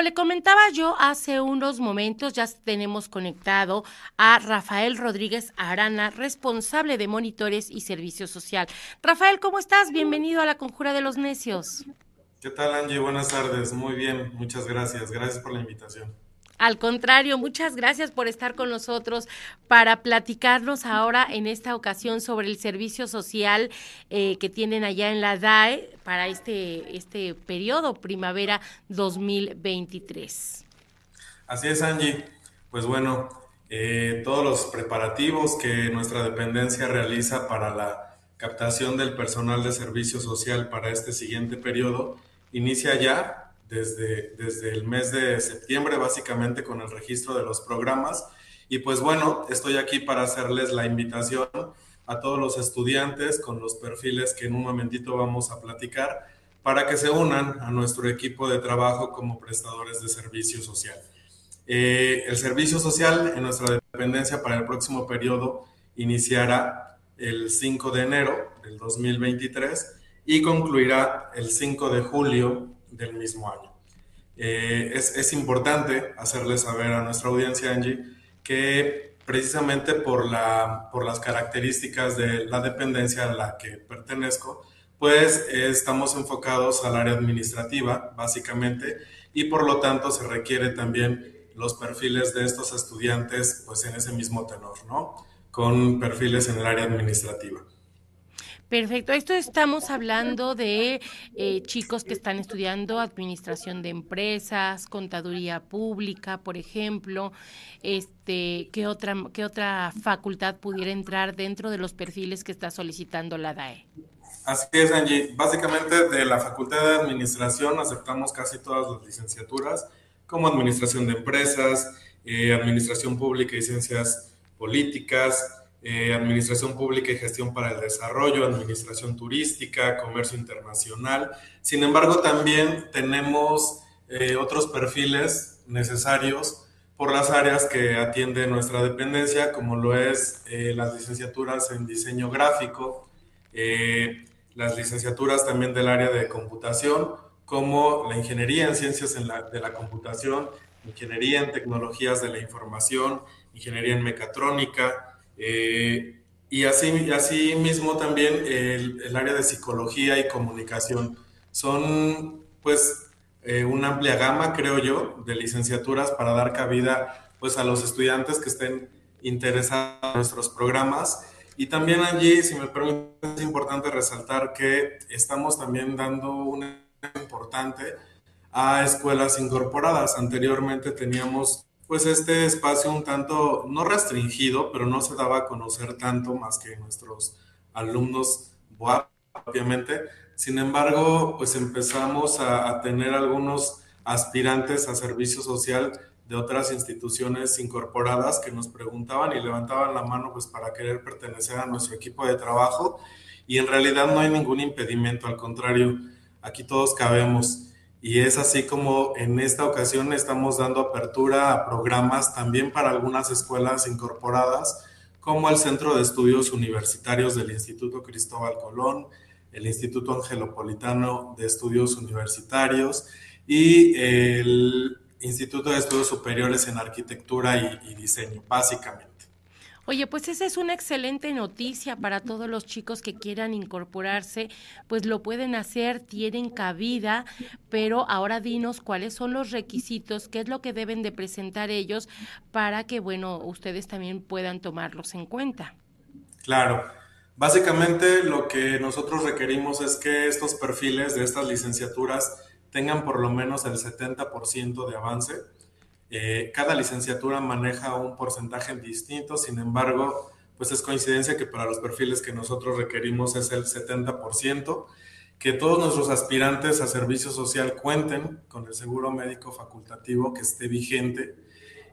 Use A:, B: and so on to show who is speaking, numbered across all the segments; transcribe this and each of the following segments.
A: como le comentaba yo hace unos momentos, ya tenemos conectado a Rafael Rodríguez Arana, responsable de monitores y servicio social. Rafael, ¿cómo estás? Bienvenido a la Conjura de los Necios.
B: ¿Qué tal, Angie? Buenas tardes. Muy bien, muchas gracias. Gracias por la invitación.
A: Al contrario, muchas gracias por estar con nosotros para platicarnos ahora en esta ocasión sobre el servicio social eh, que tienen allá en la DAE para este, este periodo primavera 2023.
B: Así es, Angie. Pues bueno, eh, todos los preparativos que nuestra dependencia realiza para la captación del personal de servicio social para este siguiente periodo inicia ya desde, desde el mes de septiembre, básicamente con el registro de los programas. Y pues bueno, estoy aquí para hacerles la invitación a todos los estudiantes con los perfiles que en un momentito vamos a platicar para que se unan a nuestro equipo de trabajo como prestadores de servicio social. Eh, el servicio social en nuestra dependencia para el próximo periodo iniciará el 5 de enero del 2023 y concluirá el 5 de julio del mismo año. Eh, es, es, importante hacerle saber a nuestra audiencia, Angie, que precisamente por, la, por las características de la dependencia a la que pertenezco, pues estamos enfocados al área administrativa, básicamente, y por lo tanto se requiere también los perfiles de estos estudiantes, pues en ese mismo tenor, ¿no? Con perfiles en el área administrativa.
A: Perfecto. Esto estamos hablando de eh, chicos que están estudiando administración de empresas, contaduría pública, por ejemplo. Este, ¿qué otra qué otra facultad pudiera entrar dentro de los perfiles que está solicitando la DAE?
B: Así es, Angie. Básicamente de la Facultad de Administración aceptamos casi todas las licenciaturas, como Administración de Empresas, eh, Administración Pública y Ciencias Políticas, eh, administración Pública y Gestión para el Desarrollo, Administración Turística, Comercio Internacional. Sin embargo, también tenemos eh, otros perfiles necesarios por las áreas que atiende nuestra dependencia, como lo es eh, las licenciaturas en diseño gráfico, las licenciaturas también del área de computación, como la ingeniería en ciencias de la computación, ingeniería en tecnologías de la información, ingeniería en mecatrónica, eh, y así, así mismo también el, área de psicología y comunicación. Son pues eh, una amplia gama, creo yo, de licenciaturas para dar cabida pues a los estudiantes que estén interesados en nuestros programas. Y también allí, si me permite, es importante resaltar que estamos también dando una importante a escuelas incorporadas. Anteriormente teníamos pues este espacio un tanto, no restringido, pero no se daba a conocer tanto más que nuestros alumnos obviamente. Sin embargo, pues empezamos a, tener algunos aspirantes a servicio social de otras instituciones incorporadas que nos preguntaban y levantaban la mano pues para querer pertenecer a nuestro equipo de trabajo y en realidad no hay ningún impedimento, al contrario, aquí todos cabemos. Y es así como en esta ocasión estamos dando apertura a programas también para algunas escuelas incorporadas, como el Centro de Estudios Universitarios del Instituto Cristóbal Colón, el Instituto Angelopolitano de Estudios Universitarios y el Instituto de Estudios Superiores en Arquitectura y, Diseño, básicamente.
A: Oye, pues esa es una excelente noticia para todos los chicos que quieran incorporarse, pues lo pueden hacer, tienen cabida, pero ahora dinos cuáles son los requisitos, qué es lo que deben de presentar ellos para que, bueno, ustedes también puedan tomarlos en cuenta.
B: Claro. Básicamente lo que nosotros requerimos es que estos perfiles de estas licenciaturas tengan por lo menos el 70% de avance eh, cada licenciatura maneja un porcentaje distinto, sin embargo, pues es coincidencia que para los perfiles que nosotros requerimos es el 70%, que todos nuestros aspirantes a servicio social cuenten con el seguro médico facultativo que esté vigente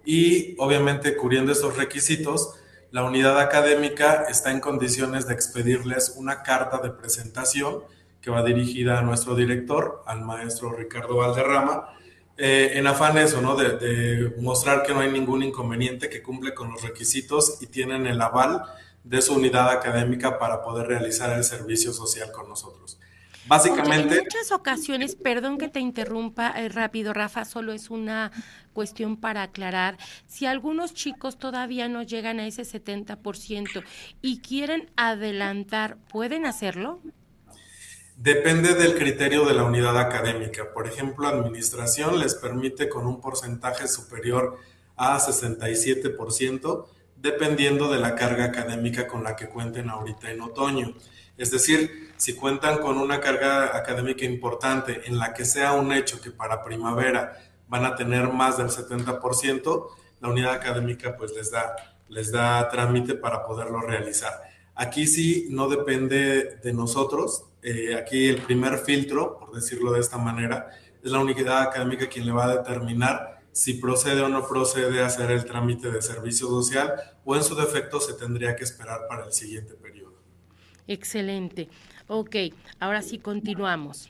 B: y obviamente cubriendo estos requisitos, la unidad académica está en condiciones de expedirles una carta de presentación que va dirigida a nuestro director, al maestro Ricardo Valderrama, eh, en afán eso, ¿no? De, mostrar que no hay ningún inconveniente, que cumple con los requisitos y tienen el aval de su unidad académica para poder realizar el servicio social con nosotros.
A: Básicamente. en muchas ocasiones, perdón que te interrumpa eh, rápido, Rafa, solo es una cuestión para aclarar. Si algunos chicos todavía no llegan a ese 70% y quieren adelantar, ¿pueden hacerlo?
B: Depende del criterio de la unidad académica. Por ejemplo, administración les permite con un porcentaje superior a 67%, dependiendo de la carga académica con la que cuenten ahorita en otoño. Es decir, si cuentan con una carga académica importante en la que sea un hecho que para primavera van a tener más del 70%, la unidad académica pues les da, les da trámite para poderlo realizar. Aquí sí no depende de nosotros, eh, aquí el primer filtro, por decirlo de esta manera, es la unidad académica quien le va a determinar si procede o no procede a hacer el trámite de servicio social o en su defecto se tendría que esperar para el siguiente periodo.
A: Excelente. Ok, ahora sí continuamos.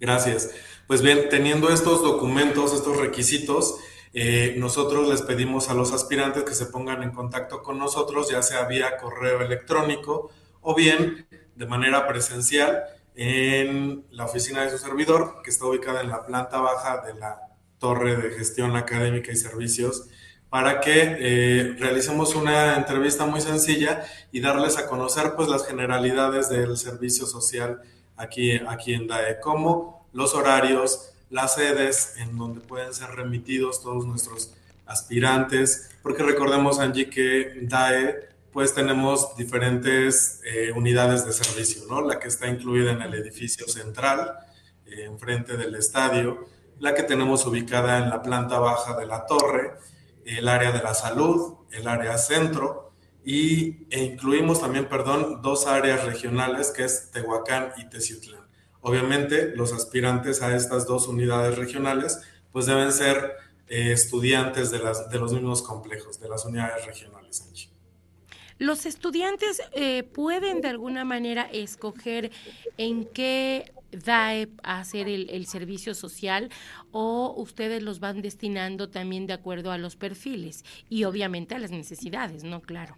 B: Gracias. Pues bien, teniendo estos documentos, estos requisitos, eh, nosotros les pedimos a los aspirantes que se pongan en contacto con nosotros, ya sea vía correo electrónico o bien de manera presencial en la oficina de su servidor, que está ubicada en la planta baja de la torre de gestión académica y servicios para que eh, realicemos una entrevista muy sencilla y darles a conocer pues las generalidades del servicio social aquí, aquí en DAE, como los horarios, las sedes en donde pueden ser remitidos todos nuestros aspirantes, porque recordemos Angie que DAE pues tenemos diferentes eh, unidades de servicio, ¿no? La que está incluida en el edificio central, eh, enfrente del estadio, la que tenemos ubicada en la planta baja de la torre, el área de la salud, el área centro y, e incluimos también, perdón, dos áreas regionales que es Tehuacán y Teciutlán. Obviamente, los aspirantes a estas dos unidades regionales pues deben ser eh, estudiantes de, las, de los mismos complejos, de las unidades regionales.
A: Los estudiantes eh, pueden de alguna manera escoger en qué DAE a hacer el, servicio social o ustedes los van destinando también de acuerdo a los perfiles y obviamente a las necesidades, ¿no? Claro.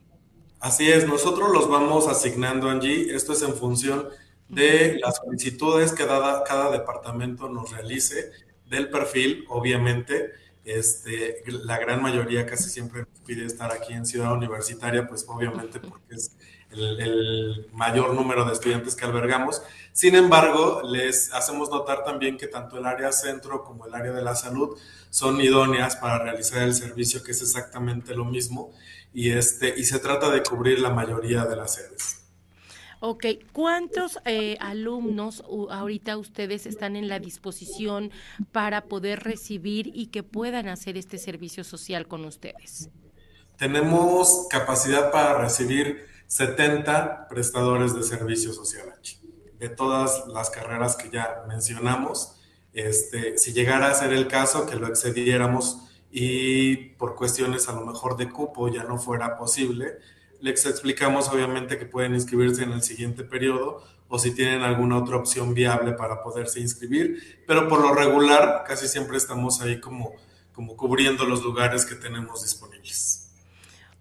B: Así es, nosotros los vamos asignando, Angie. Esto es en función de las solicitudes que cada departamento nos realice, del perfil, obviamente. Este, la gran mayoría casi siempre pide estar aquí en Ciudad Universitaria, pues obviamente porque es el, mayor número de estudiantes que albergamos. Sin embargo, les hacemos notar también que tanto el área centro como el área de la salud son idóneas para realizar el servicio, que es exactamente lo mismo, y, este, y se trata de cubrir la mayoría de las sedes.
A: Ok, ¿cuántos eh, alumnos ahorita ustedes están en la disposición para poder recibir y que puedan hacer este servicio social con ustedes?
B: Tenemos capacidad para recibir 70 prestadores de servicio social de todas las carreras que ya mencionamos. Este, si llegara a ser el caso que lo excediéramos y por cuestiones a lo mejor de cupo ya no fuera posible, les explicamos obviamente que pueden inscribirse en el siguiente periodo o si tienen alguna otra opción viable para poderse inscribir, pero por lo regular casi siempre estamos ahí como, como cubriendo los lugares que tenemos disponibles.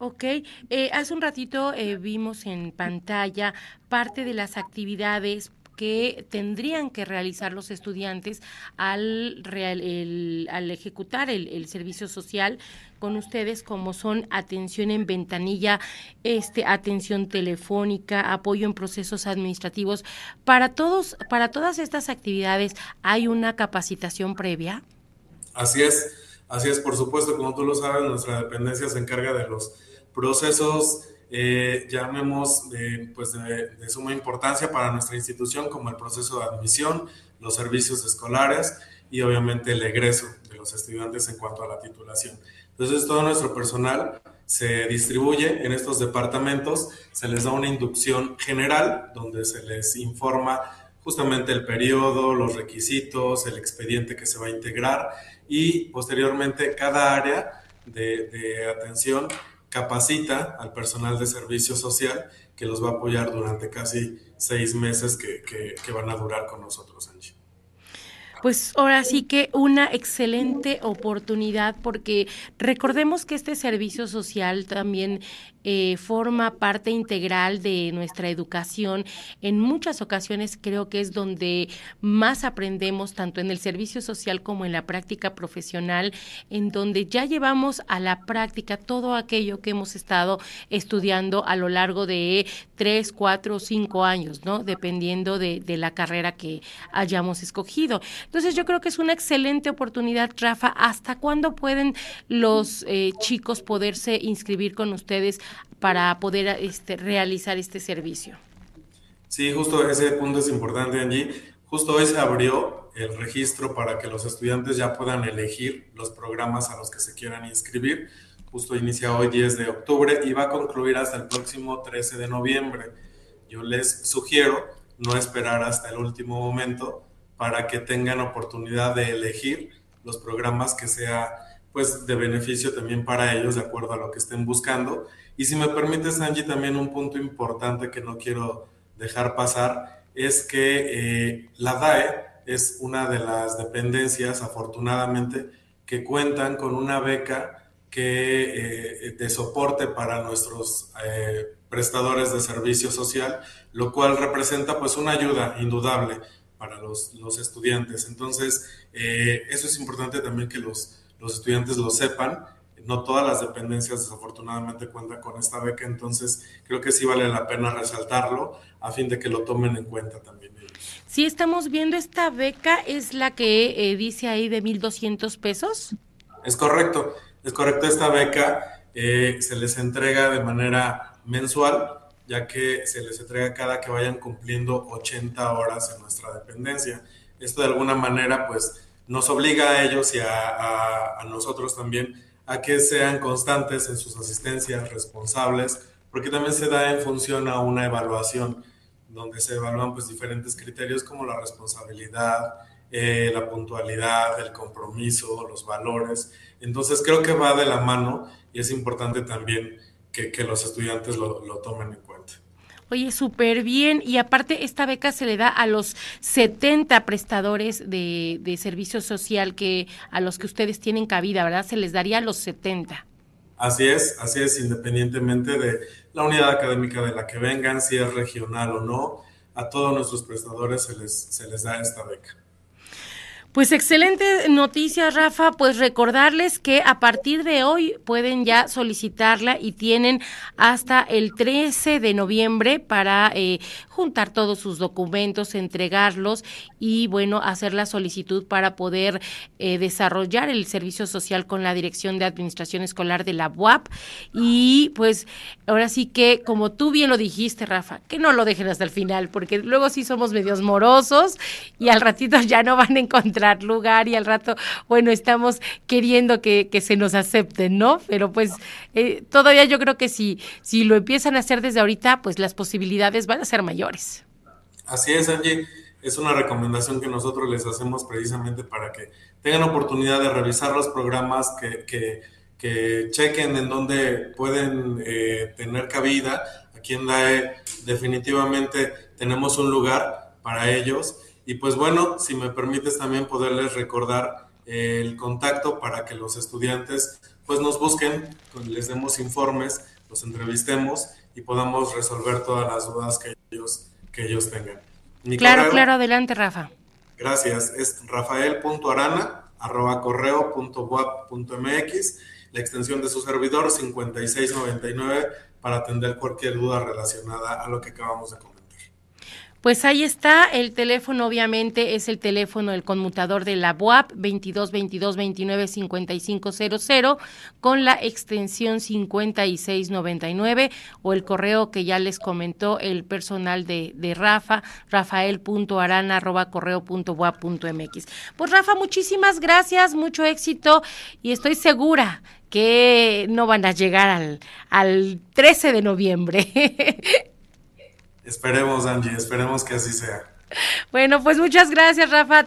A: Ok, eh, hace un ratito eh, vimos en pantalla parte de las actividades que tendrían que realizar los estudiantes al, ejecutar el, servicio social con ustedes como son atención en ventanilla, este atención telefónica, apoyo en procesos administrativos. Para todos para todas estas actividades hay una capacitación previa.
B: Así es. Así es, por supuesto, como tú lo sabes, nuestra dependencia se encarga de los procesos, eh, llamemos, pues de, suma importancia para nuestra institución, como el proceso de admisión, los servicios escolares y obviamente el egreso de los estudiantes en cuanto a la titulación. Entonces, todo nuestro personal se distribuye en estos departamentos, se les da una inducción general donde se les informa justamente el periodo, los requisitos, el expediente que se va a integrar y posteriormente cada área de, de atención capacita al personal de servicio social que los va a apoyar durante casi seis meses que, van a durar con nosotros, Angie.
A: Pues ahora sí que una excelente oportunidad porque recordemos que este servicio social también eh, forma parte integral de nuestra educación. En muchas ocasiones creo que es donde más aprendemos, tanto en el servicio social como en la práctica profesional, en donde ya llevamos a la práctica todo aquello que hemos estado estudiando a lo largo de tres, cuatro o cinco años, ¿no? Dependiendo de, de la carrera que hayamos escogido. Entonces yo creo que es una excelente oportunidad, Rafa. ¿Hasta cuándo pueden los eh, chicos poderse inscribir con ustedes para poder este, realizar este servicio?
B: Sí, justo ese punto es importante, Angie. Justo hoy se abrió el registro para que los estudiantes ya puedan elegir los programas a los que se quieran inscribir. Justo inicia hoy 10 de octubre y va a concluir hasta el próximo 13 de noviembre. Yo les sugiero no esperar hasta el último momento para que tengan oportunidad de elegir los programas que sea pues de beneficio también para ellos de acuerdo a lo que estén buscando. Y si me permites, Angie, también un punto importante que no quiero dejar pasar es que eh, la DAE es una de las dependencias, afortunadamente, que cuentan con una beca que eh, de soporte para nuestros eh, prestadores de servicio social, lo cual representa pues una ayuda indudable para los, los estudiantes. Entonces, eh, eso es importante también que los, los estudiantes lo sepan. No todas las dependencias desafortunadamente cuentan con esta beca, entonces creo que sí vale la pena resaltarlo a fin de que lo tomen en cuenta también ellos.
A: Sí, estamos viendo esta beca, es la que eh, dice ahí de 1.200 pesos.
B: Es correcto, es correcto. Esta beca eh, se les entrega de manera mensual ya que se les entrega cada que vayan cumpliendo 80 horas en nuestra dependencia. Esto de alguna manera pues nos obliga a ellos y a, nosotros también a que sean constantes en sus asistencias, responsables, porque también se da en función a una evaluación donde se evalúan pues diferentes criterios como la responsabilidad, eh, la puntualidad, el compromiso, los valores. Entonces creo que va de la mano y es importante también que, los estudiantes lo, lo tomen en cuenta.
A: Oye, súper bien. Y aparte, esta beca se le da a los 70 prestadores de, servicio social que a los que ustedes tienen cabida, ¿verdad? Se les daría a los 70.
B: Así es, así es, independientemente de la unidad académica de la que vengan, si es regional o no, a todos nuestros prestadores se les, se les da esta beca.
A: Pues excelente noticia, Rafa. Pues recordarles que a partir de hoy pueden ya solicitarla y tienen hasta el 13 de noviembre para eh, juntar todos sus documentos, entregarlos y, bueno, hacer la solicitud para poder eh, desarrollar el servicio social con la Dirección de Administración Escolar de la UAP. Y pues ahora sí que, como tú bien lo dijiste, Rafa, que no lo dejen hasta el final, porque luego sí somos medios morosos y al ratito ya no van a encontrar lugar y al rato, bueno, estamos queriendo que, se nos acepten, ¿no? Pero pues eh, todavía yo creo que si, si lo empiezan a hacer desde ahorita, pues las posibilidades van a ser mayores.
B: Así es, Angie. Es una recomendación que nosotros les hacemos precisamente para que tengan oportunidad de revisar los programas, que, que, chequen en dónde pueden eh, tener cabida. Aquí en DAE definitivamente tenemos un lugar para ellos y pues bueno, si me permites también poderles recordar el contacto para que los estudiantes pues nos busquen, les demos informes, los entrevistemos y podamos resolver todas las dudas que ellos, que ellos tengan.
A: claro, claro, adelante Rafa.
B: Gracias, es rafael.arana arroba correo la extensión de su servidor 5699 para atender cualquier duda relacionada a lo que acabamos de comentar.
A: Pues ahí está, el teléfono obviamente es el teléfono del conmutador de la BUAP 22 22 29 5500 con la extensión 5699 o el correo que ya les comentó el personal de, Rafa, rafael.arana arroba correo punto mx. Pues Rafa, muchísimas gracias, mucho éxito y estoy segura que no van a llegar al, al 13 de noviembre.
B: Esperemos, Angie, esperemos que así sea.
A: Bueno, pues muchas gracias, Rafa.